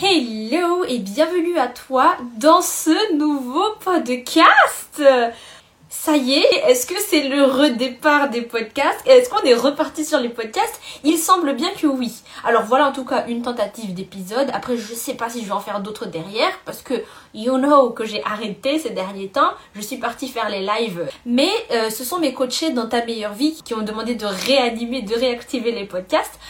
Hello et bienvenue à toi dans ce nouveau podcast. Ça y est, est-ce que c'est le redépart des podcasts? Est-ce qu'on est reparti sur les podcasts? Il semble bien que oui. Alors voilà en tout cas une tentative d'épisode. Après je sais pas si je vais en faire d'autres derrière parce que you know que j'ai arrêté ces derniers temps. Je suis partie faire les lives. Mais euh, ce sont mes coachés dans ta meilleure vie qui ont demandé de réanimer, de réactiver les podcasts.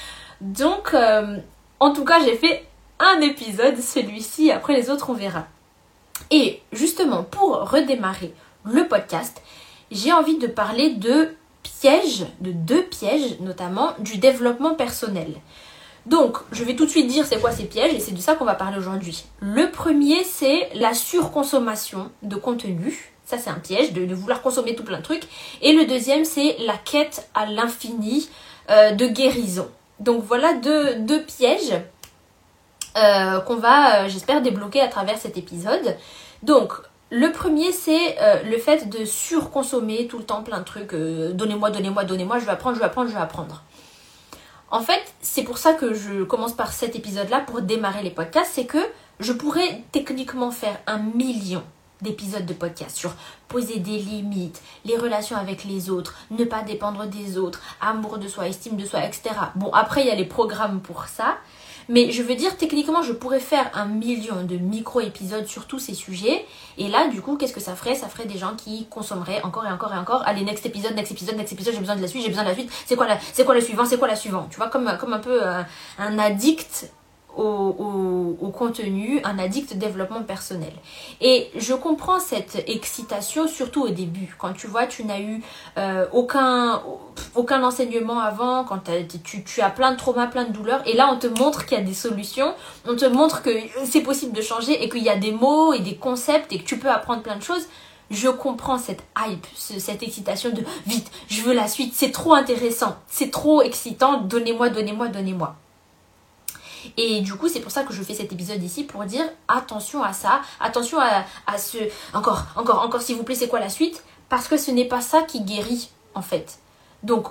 Donc euh, en tout cas j'ai fait un épisode, celui-ci, après les autres on verra. Et justement, pour redémarrer le podcast, j'ai envie de parler de pièges, de deux pièges notamment, du développement personnel. Donc, je vais tout de suite dire c'est quoi ces pièges et c'est de ça qu'on va parler aujourd'hui. Le premier, c'est la surconsommation de contenu. Ça, c'est un piège de, vouloir consommer tout plein de trucs. Et le deuxième, c'est la quête à l'infini euh, de guérison. Donc voilà deux, deux pièges euh, qu'on va, euh, j'espère, débloquer à travers cet épisode. Donc, le premier, c'est euh, le fait de surconsommer tout le temps plein de trucs. donnez-moi, donnez-moi, donnez-moi, je vais apprendre, je vais apprendre, je vais apprendre. En fait, c'est pour ça que je commence par cet épisode-là pour démarrer les podcasts. C'est que je pourrais techniquement faire un million d'épisodes de podcast sur poser des limites, les relations avec les autres, ne pas dépendre des autres, amour de soi, estime de soi, etc. Bon, après, il y a les programmes pour ça. Mais je veux dire, techniquement, je pourrais faire un million de micro-épisodes sur tous ces sujets. Et là, du coup, qu'est-ce que ça ferait? Ça ferait des gens qui consommeraient encore et encore et encore. Allez, next épisode, next épisode, next épisode, j'ai besoin de la suite, j'ai besoin de la suite. C'est quoi, quoi le suivant? C'est quoi la suivante? Tu vois, comme, comme un peu un, un addict au, contenu, un addict développement personnel. Et je comprends cette excitation, surtout au début, quand tu vois, tu n'as eu euh, aucun, aucun enseignement avant, quand tu, tu as plein de traumas, plein de douleurs, et là on te montre qu'il y a des solutions, on te montre que c'est possible de changer et qu'il y a des mots et des concepts et que tu peux apprendre plein de choses. Je comprends cette hype, cette excitation de vite, je veux la suite, c'est trop intéressant, c'est trop excitant, donnez-moi, donnez-moi, donnez-moi. Et du coup, c'est pour ça que je fais cet épisode ici pour dire attention à ça, attention à, à ce. Encore, encore, encore, s'il vous plaît, c'est quoi la suite? Parce que ce n'est pas ça qui guérit, en fait. Donc,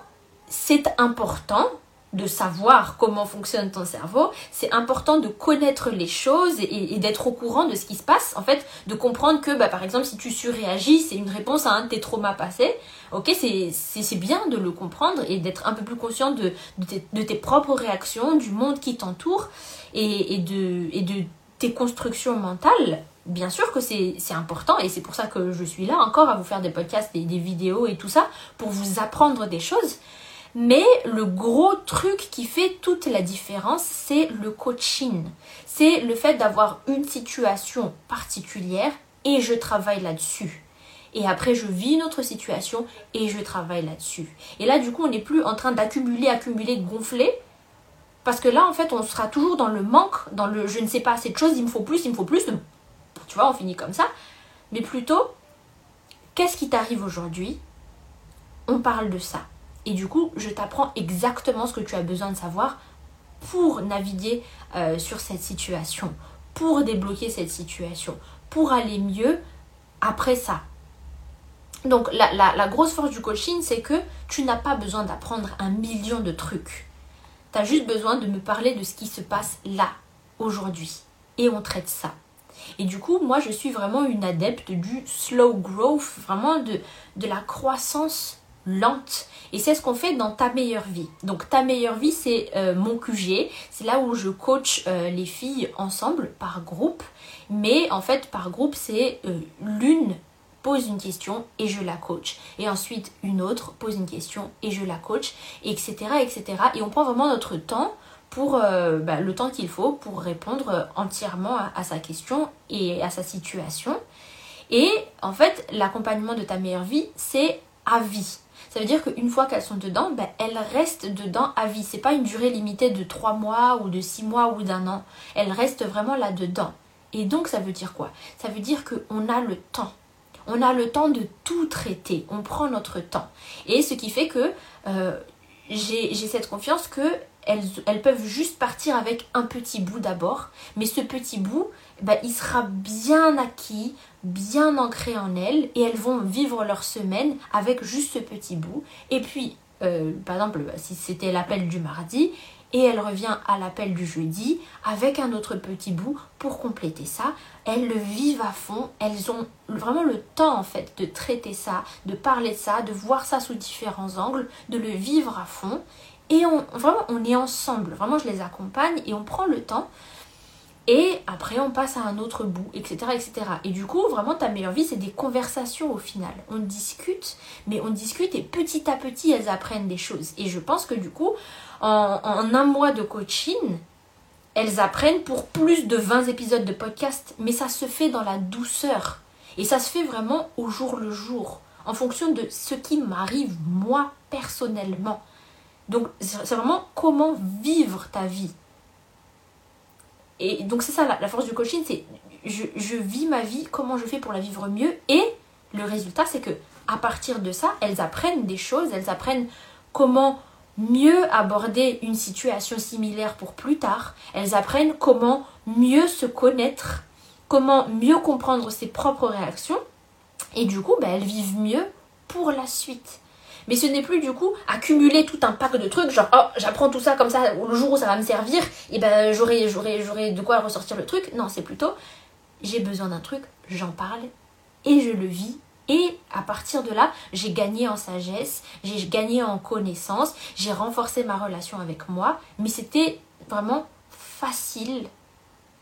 c'est important de savoir comment fonctionne ton cerveau, c'est important de connaître les choses et, d'être au courant de ce qui se passe. En fait, de comprendre que, bah, par exemple, si tu surréagis, c'est une réponse à un de tes traumas passés. Ok, c'est bien de le comprendre et d'être un peu plus conscient de, de, tes, propres réactions, du monde qui t'entoure et, de, et de tes constructions mentales. Bien sûr que c'est important et c'est pour ça que je suis là encore à vous faire des podcasts, des vidéos et tout ça pour vous apprendre des choses. Mais le gros truc qui fait toute la différence, c'est le coaching. C'est le fait d'avoir une situation particulière et je travaille là-dessus. Et après, je vis une autre situation et je travaille là-dessus. Et là, du coup, on n'est plus en train d'accumuler, accumuler, gonfler. Parce que là, en fait, on sera toujours dans le manque, dans le je ne sais pas assez de choses, il me faut plus, il me faut plus. Tu vois, on finit comme ça. Mais plutôt, qu'est-ce qui t'arrive aujourd'hui? On parle de ça. Et du coup, je t'apprends exactement ce que tu as besoin de savoir pour naviguer euh, sur cette situation, pour débloquer cette situation, pour aller mieux après ça. Donc la, la grosse force du coaching, c'est que tu n'as pas besoin d'apprendre un million de trucs. Tu as juste besoin de me parler de ce qui se passe là, aujourd'hui. Et on traite ça. Et du coup, moi, je suis vraiment une adepte du slow growth, vraiment de, de la croissance lente. Et c'est ce qu'on fait dans ta meilleure vie. Donc ta meilleure vie, c'est euh, mon QG. C'est là où je coach euh, les filles ensemble, par groupe. Mais en fait, par groupe, c'est euh, l'une pose une question et je la coach. Et ensuite, une autre pose une question et je la coach, etc. etc. Et on prend vraiment notre temps pour bah, le temps qu'il faut pour répondre entièrement à sa question et à sa situation. Et en fait, l'accompagnement de ta meilleure vie, c'est à vie. Ça veut dire qu'une fois qu'elles sont dedans, ben, elles restent dedans à vie. C'est pas une durée limitée de 3 mois ou de 6 mois ou d'un an. Elles restent vraiment là-dedans. Et donc ça veut dire quoi? Ça veut dire qu'on a le temps. On a le temps de tout traiter. On prend notre temps. Et ce qui fait que euh, j'ai cette confiance que elles, elles, peuvent juste partir avec un petit bout d'abord, mais ce petit bout, ben, il sera bien acquis, bien ancré en elles, et elles vont vivre leur semaine avec juste ce petit bout. Et puis, euh, par exemple, si c'était l'appel du mardi, et elle revient à l'appel du jeudi avec un autre petit bout pour compléter ça. Elles le vivent à fond, elles ont vraiment le temps en fait de traiter ça, de parler de ça, de voir ça sous différents angles, de le vivre à fond. Et on, vraiment, on est ensemble, vraiment je les accompagne et on prend le temps. Et après, on passe à un autre bout, etc., etc. Et du coup, vraiment, ta meilleure vie, c'est des conversations au final. On discute, mais on discute et petit à petit, elles apprennent des choses. Et je pense que du coup, en, un mois de coaching, elles apprennent pour plus de 20 épisodes de podcast. Mais ça se fait dans la douceur. Et ça se fait vraiment au jour le jour, en fonction de ce qui m'arrive moi personnellement. Donc c'est vraiment comment vivre ta vie. Et donc c'est ça la, force du coaching, c'est je, je, vis ma vie, comment je fais pour la vivre mieux. Et le résultat, c'est que à partir de ça, elles apprennent des choses, elles apprennent comment mieux aborder une situation similaire pour plus tard. Elles apprennent comment mieux se connaître, comment mieux comprendre ses propres réactions. Et du coup, ben, elles vivent mieux pour la suite. Mais ce n'est plus du coup accumuler tout un pack de trucs, genre oh j'apprends tout ça comme ça, le jour où ça va me servir, et ben j'aurai, j'aurai, j'aurai de quoi ressortir le truc. Non, c'est plutôt j'ai besoin d'un truc, j'en parle et je le vis. Et à partir de là, j'ai gagné en sagesse, j'ai gagné en connaissance, j'ai renforcé ma relation avec moi, mais c'était vraiment facile,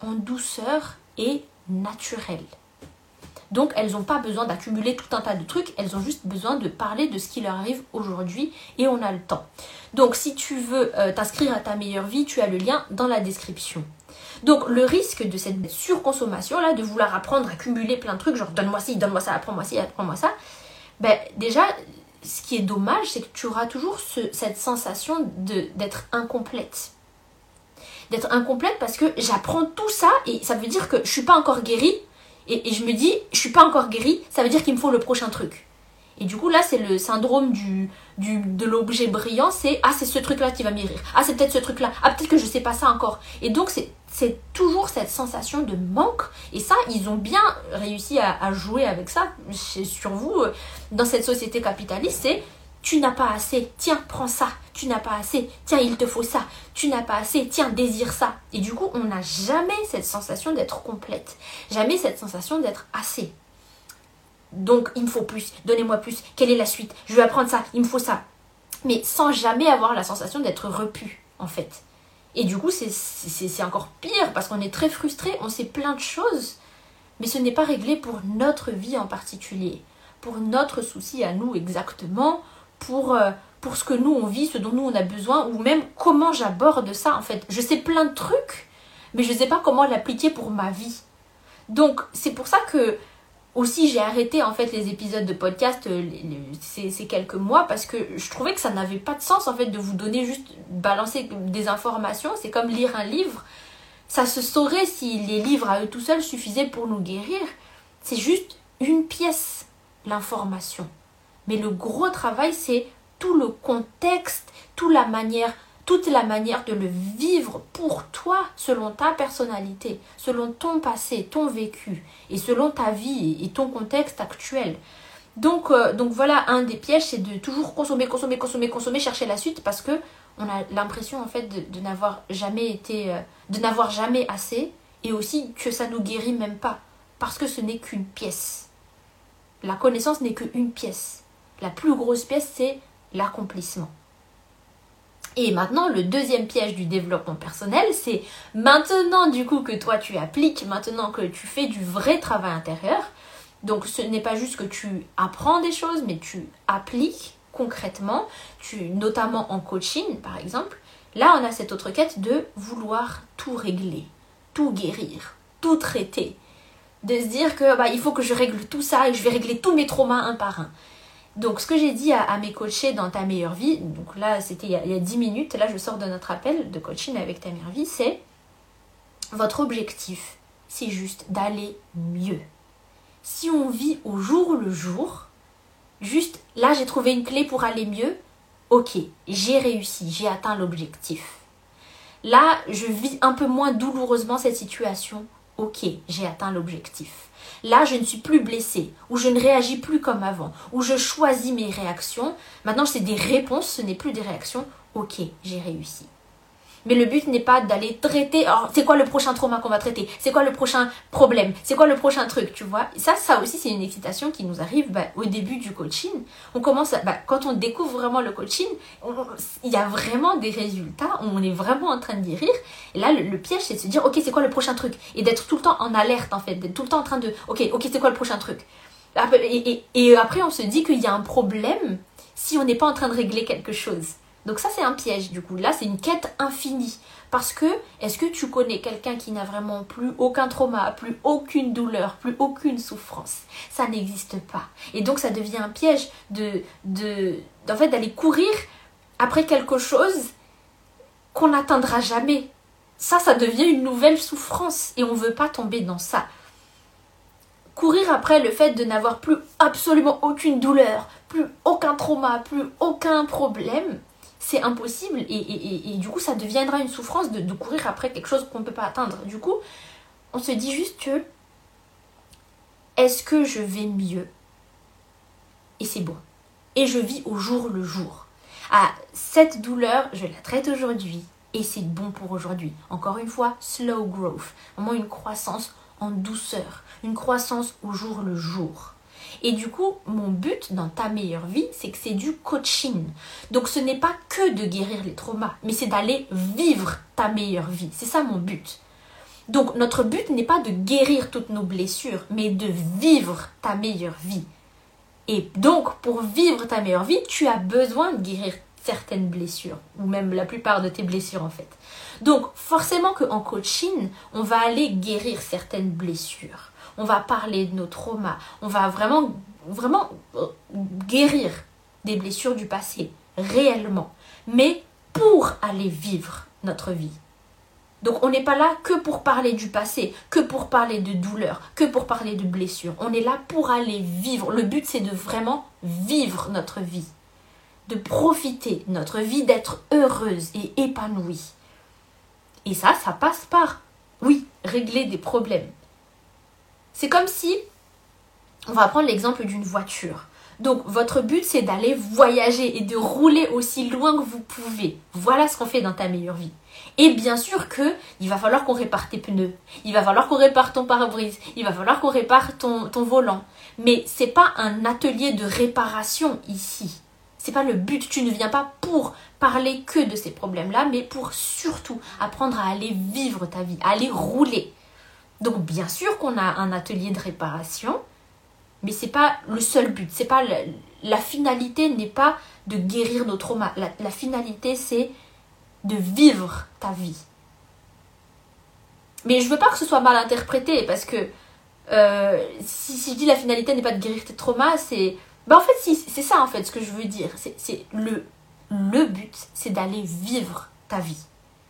en douceur et naturel. Donc elles n'ont pas besoin d'accumuler tout un tas de trucs, elles ont juste besoin de parler de ce qui leur arrive aujourd'hui et on a le temps. Donc si tu veux euh, t'inscrire à ta meilleure vie, tu as le lien dans la description. Donc le risque de cette surconsommation là, de vouloir apprendre, accumuler plein de trucs, genre donne-moi ci, donne-moi ça, apprends-moi ci, apprends-moi ça, ben déjà ce qui est dommage, c'est que tu auras toujours cette sensation d'être incomplète d'être incomplète parce que j'apprends tout ça et ça veut dire que je suis pas encore guérie et, je me dis, je suis pas encore guérie, ça veut dire qu'il me faut le prochain truc. Et du coup, là, c'est le syndrome du, du, de l'objet brillant, c'est ah, c'est ce truc-là qui va m'y rire. Ah, c'est peut-être ce truc-là. Ah, peut-être que je sais pas ça encore. Et donc, c'est, toujours cette sensation de manque. Et ça, ils ont bien réussi à, à jouer avec ça sur vous euh, dans cette société capitaliste. C'est tu n'as pas assez, tiens, prends ça. Tu n'as pas assez, tiens, il te faut ça. Tu n'as pas assez, tiens, désire ça. Et du coup, on n'a jamais cette sensation d'être complète. Jamais cette sensation d'être assez. Donc, il me faut plus, donnez-moi plus. Quelle est la suite? Je vais apprendre ça, il me faut ça. Mais sans jamais avoir la sensation d'être repu, en fait. Et du coup, c'est encore pire parce qu'on est très frustré, on sait plein de choses, mais ce n'est pas réglé pour notre vie en particulier, pour notre souci à nous exactement, pour, euh, pour ce que nous on vit, ce dont nous on a besoin, ou même comment j'aborde ça en fait. Je sais plein de trucs, mais je ne sais pas comment l'appliquer pour ma vie. Donc c'est pour ça que aussi j'ai arrêté en fait les épisodes de podcast euh, ces, quelques mois parce que je trouvais que ça n'avait pas de sens en fait de vous donner juste balancer des informations. C'est comme lire un livre. Ça se saurait si les livres à eux tout seuls suffisaient pour nous guérir. C'est juste une pièce, l'information. Mais le gros travail, c'est tout le contexte, toute la manière, toute la manière de le vivre pour toi, selon ta personnalité, selon ton passé, ton vécu, et selon ta vie et ton contexte actuel. Donc, euh, donc voilà, un des pièges, c'est de toujours consommer, consommer, consommer, consommer, chercher la suite, parce que on a l'impression en fait de, n'avoir jamais été, euh, de n'avoir jamais assez, et aussi que ça nous guérit même pas, parce que ce n'est qu'une pièce. La connaissance n'est qu'une pièce. La plus grosse pièce, c'est l'accomplissement. Et maintenant, le deuxième piège du développement personnel, c'est maintenant du coup que toi tu appliques, maintenant que tu fais du vrai travail intérieur. Donc ce n'est pas juste que tu apprends des choses, mais tu appliques concrètement, notamment en coaching par exemple. Là, on a cette autre quête de vouloir tout régler, tout guérir, tout traiter. De se dire que bah, il faut que je règle tout ça et je vais régler tous mes traumas un par un. Donc, ce que j'ai dit à, mes coachés dans ta meilleure vie, donc là, c'était il, y a 10 minutes, là, je sors de notre appel de coaching avec ta meilleure vie, c'est votre objectif, c'est juste d'aller mieux. Si on vit au jour le jour, juste là, j'ai trouvé une clé pour aller mieux, ok, j'ai réussi, j'ai atteint l'objectif. Là, je vis un peu moins douloureusement cette situation, ok, j'ai atteint l'objectif. Là, je ne suis plus blessée, ou je ne réagis plus comme avant, ou je choisis mes réactions. Maintenant, c'est des réponses, ce n'est plus des réactions. Ok, j'ai réussi. Mais le but n'est pas d'aller traiter. Alors, c'est quoi le prochain trauma qu'on va traiter? C'est quoi le prochain problème? C'est quoi le prochain truc? Tu vois? Ça, ça aussi, c'est une excitation qui nous arrive bah, au début du coaching. On commence, à, bah, quand on découvre vraiment le coaching, il y a vraiment des résultats. On est vraiment en train de guérir. Et là, le, piège, c'est de se dire, ok, c'est quoi le prochain truc? Et d'être tout le temps en alerte, en fait, d'être tout le temps en train de, ok, ok, c'est quoi le prochain truc? Et après, on se dit qu'il y a un problème si on n'est pas en train de régler quelque chose. Donc ça c'est un piège du coup. Là c'est une quête infinie. Parce que est-ce que tu connais quelqu'un qui n'a vraiment plus aucun trauma, plus aucune douleur, plus aucune souffrance? Ça n'existe pas. Et donc ça devient un piège de, de fait d'aller courir après quelque chose qu'on n'atteindra jamais. Ça, ça devient une nouvelle souffrance et on ne veut pas tomber dans ça. Courir après le fait de n'avoir plus absolument aucune douleur, plus aucun trauma, plus aucun problème, c'est impossible et, du coup ça deviendra une souffrance de, courir après quelque chose qu'on ne peut pas atteindre. Du coup, on se dit juste que est-ce que je vais mieux? Et c'est bon. Et je vis au jour le jour. Ah, cette douleur, je la traite aujourd'hui et c'est bon pour aujourd'hui. Encore une fois, slow growth, vraiment une croissance en douceur, une croissance au jour le jour. Et du coup, mon but dans ta meilleure vie, c'est que c'est du coaching. Donc ce n'est pas que de guérir les traumas, mais c'est d'aller vivre ta meilleure vie. C'est ça mon but. Donc notre but n'est pas de guérir toutes nos blessures, mais de vivre ta meilleure vie. Et donc pour vivre ta meilleure vie, tu as besoin de guérir certaines blessures, ou même la plupart de tes blessures en fait. Donc forcément qu'en coaching, on va aller guérir certaines blessures on va parler de nos traumas, on va vraiment, vraiment euh, guérir des blessures du passé, réellement, mais pour aller vivre notre vie. Donc on n'est pas là que pour parler du passé, que pour parler de douleur, que pour parler de blessures. On est là pour aller vivre. Le but c'est de vraiment vivre notre vie, de profiter notre vie, d'être heureuse et épanouie. Et ça, ça passe par, oui, régler des problèmes. C'est comme si, on va prendre l'exemple d'une voiture. Donc votre but c'est d'aller voyager et de rouler aussi loin que vous pouvez. Voilà ce qu'on fait dans ta meilleure vie. Et bien sûr que il va falloir qu'on répare tes pneus, il va falloir qu'on répare ton pare-brise, il va falloir qu'on répare ton, ton volant. Mais c'est pas un atelier de réparation ici. C'est pas le but. Tu ne viens pas pour parler que de ces problèmes-là, mais pour surtout apprendre à aller vivre ta vie, à aller rouler. Donc bien sûr qu'on a un atelier de réparation, mais c'est pas le seul but. C'est pas la finalité n'est pas de guérir nos traumas. La, finalité c'est de vivre ta vie. Mais je veux pas que ce soit mal interprété parce que euh, si, je dis la finalité n'est pas de guérir tes traumas, c'est bah en fait c'est ça en fait ce que je veux dire. C'est le le but, c'est d'aller vivre ta vie,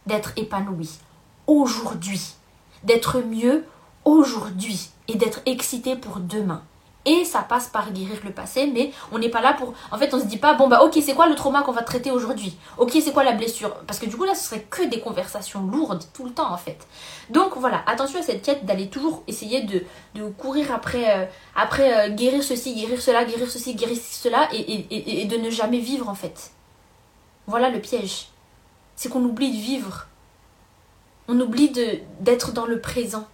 d'être épanoui aujourd'hui d'être mieux aujourd'hui et d'être excité pour demain. Et ça passe par guérir le passé, mais on n'est pas là pour. En fait, on se dit pas, bon, bah, ok, c'est quoi le trauma qu'on va traiter aujourd'hui? Ok, c'est quoi la blessure? Parce que du coup, là, ce serait que des conversations lourdes tout le temps, en fait. Donc, voilà, attention à cette quête d'aller toujours essayer de, courir après, euh, après euh, guérir ceci, guérir cela, guérir ceci, guérir cela, et, et de ne jamais vivre, en fait. Voilà le piège. C'est qu'on oublie de vivre on oublie d'être dans le présent.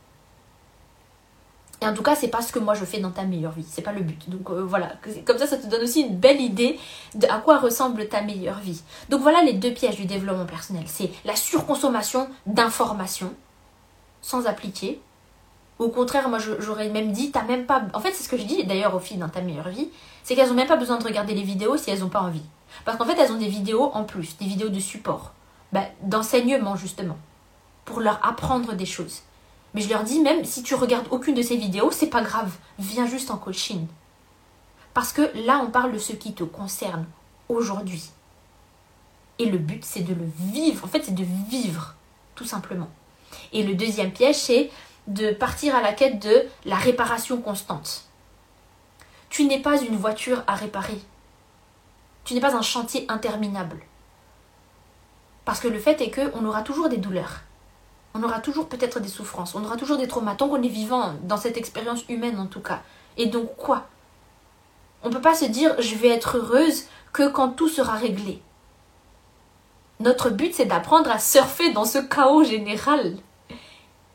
Et en tout cas, c'est pas ce que moi je fais dans ta meilleure vie. C'est pas le but. Donc euh, voilà, comme ça, ça te donne aussi une belle idée de à quoi ressemble ta meilleure vie. Donc voilà les deux pièges du développement personnel. C'est la surconsommation d'informations sans appliquer. Au contraire, moi j'aurais même dit, t'as même pas. En fait, c'est ce que je dis d'ailleurs aux filles dans ta meilleure vie, c'est qu'elles ont même pas besoin de regarder les vidéos si elles ont pas envie. Parce qu'en fait, elles ont des vidéos en plus, des vidéos de support, bah, d'enseignement justement pour leur apprendre des choses. Mais je leur dis même si tu regardes aucune de ces vidéos, c'est pas grave, viens juste en coaching. Parce que là, on parle de ce qui te concerne aujourd'hui. Et le but, c'est de le vivre. En fait, c'est de vivre, tout simplement. Et le deuxième piège, c'est de partir à la quête de la réparation constante. Tu n'es pas une voiture à réparer. Tu n'es pas un chantier interminable. Parce que le fait est qu'on aura toujours des douleurs on aura toujours peut-être des souffrances, on aura toujours des traumas, tant qu'on est vivant dans cette expérience humaine en tout cas. Et donc quoi? On ne peut pas se dire je vais être heureuse que quand tout sera réglé. notre but c'est d'apprendre à surfer dans ce chaos général.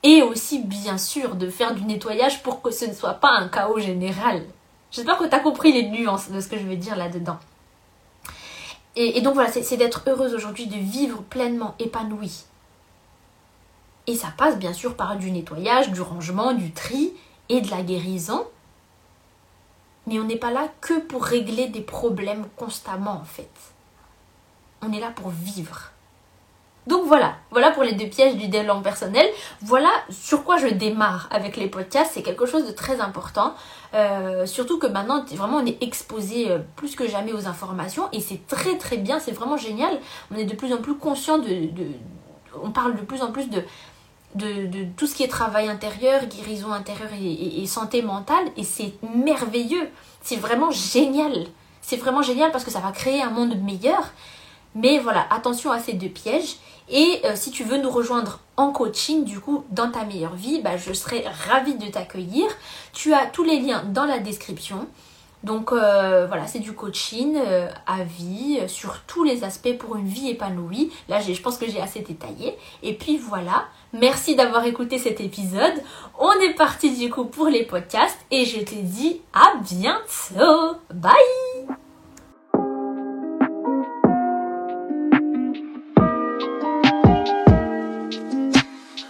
Et aussi, bien sûr, de faire du nettoyage pour que ce ne soit pas un chaos général. J'espère que tu as compris les nuances de ce que je vais dire là-dedans. Et, donc voilà, c'est d'être heureuse aujourd'hui, de vivre pleinement épanouie. Et ça passe bien sûr par du nettoyage, du rangement, du tri et de la guérison. Mais on n'est pas là que pour régler des problèmes constamment en fait. On est là pour vivre. Donc voilà, voilà pour les deux pièges du développement personnel. Voilà sur quoi je démarre avec les podcasts. C'est quelque chose de très important. Euh, surtout que maintenant, vraiment, on est exposé euh, plus que jamais aux informations et c'est très très bien. C'est vraiment génial. On est de plus en plus conscient de, on parle de plus en plus de, de, tout ce qui est travail intérieur, guérison intérieure et santé mentale. Et c'est merveilleux. C'est vraiment génial. C'est vraiment génial parce que ça va créer un monde meilleur. Mais voilà, attention à ces deux pièges. Et euh, si tu veux nous rejoindre en coaching, du coup, dans ta meilleure vie, bah, je serai ravie de t'accueillir. Tu as tous les liens dans la description. Donc euh, voilà, c'est du coaching euh, à vie sur tous les aspects pour une vie épanouie. Là, je pense que j'ai assez détaillé. Et puis voilà, merci d'avoir écouté cet épisode. On est parti du coup pour les podcasts et je te dis à bientôt. Bye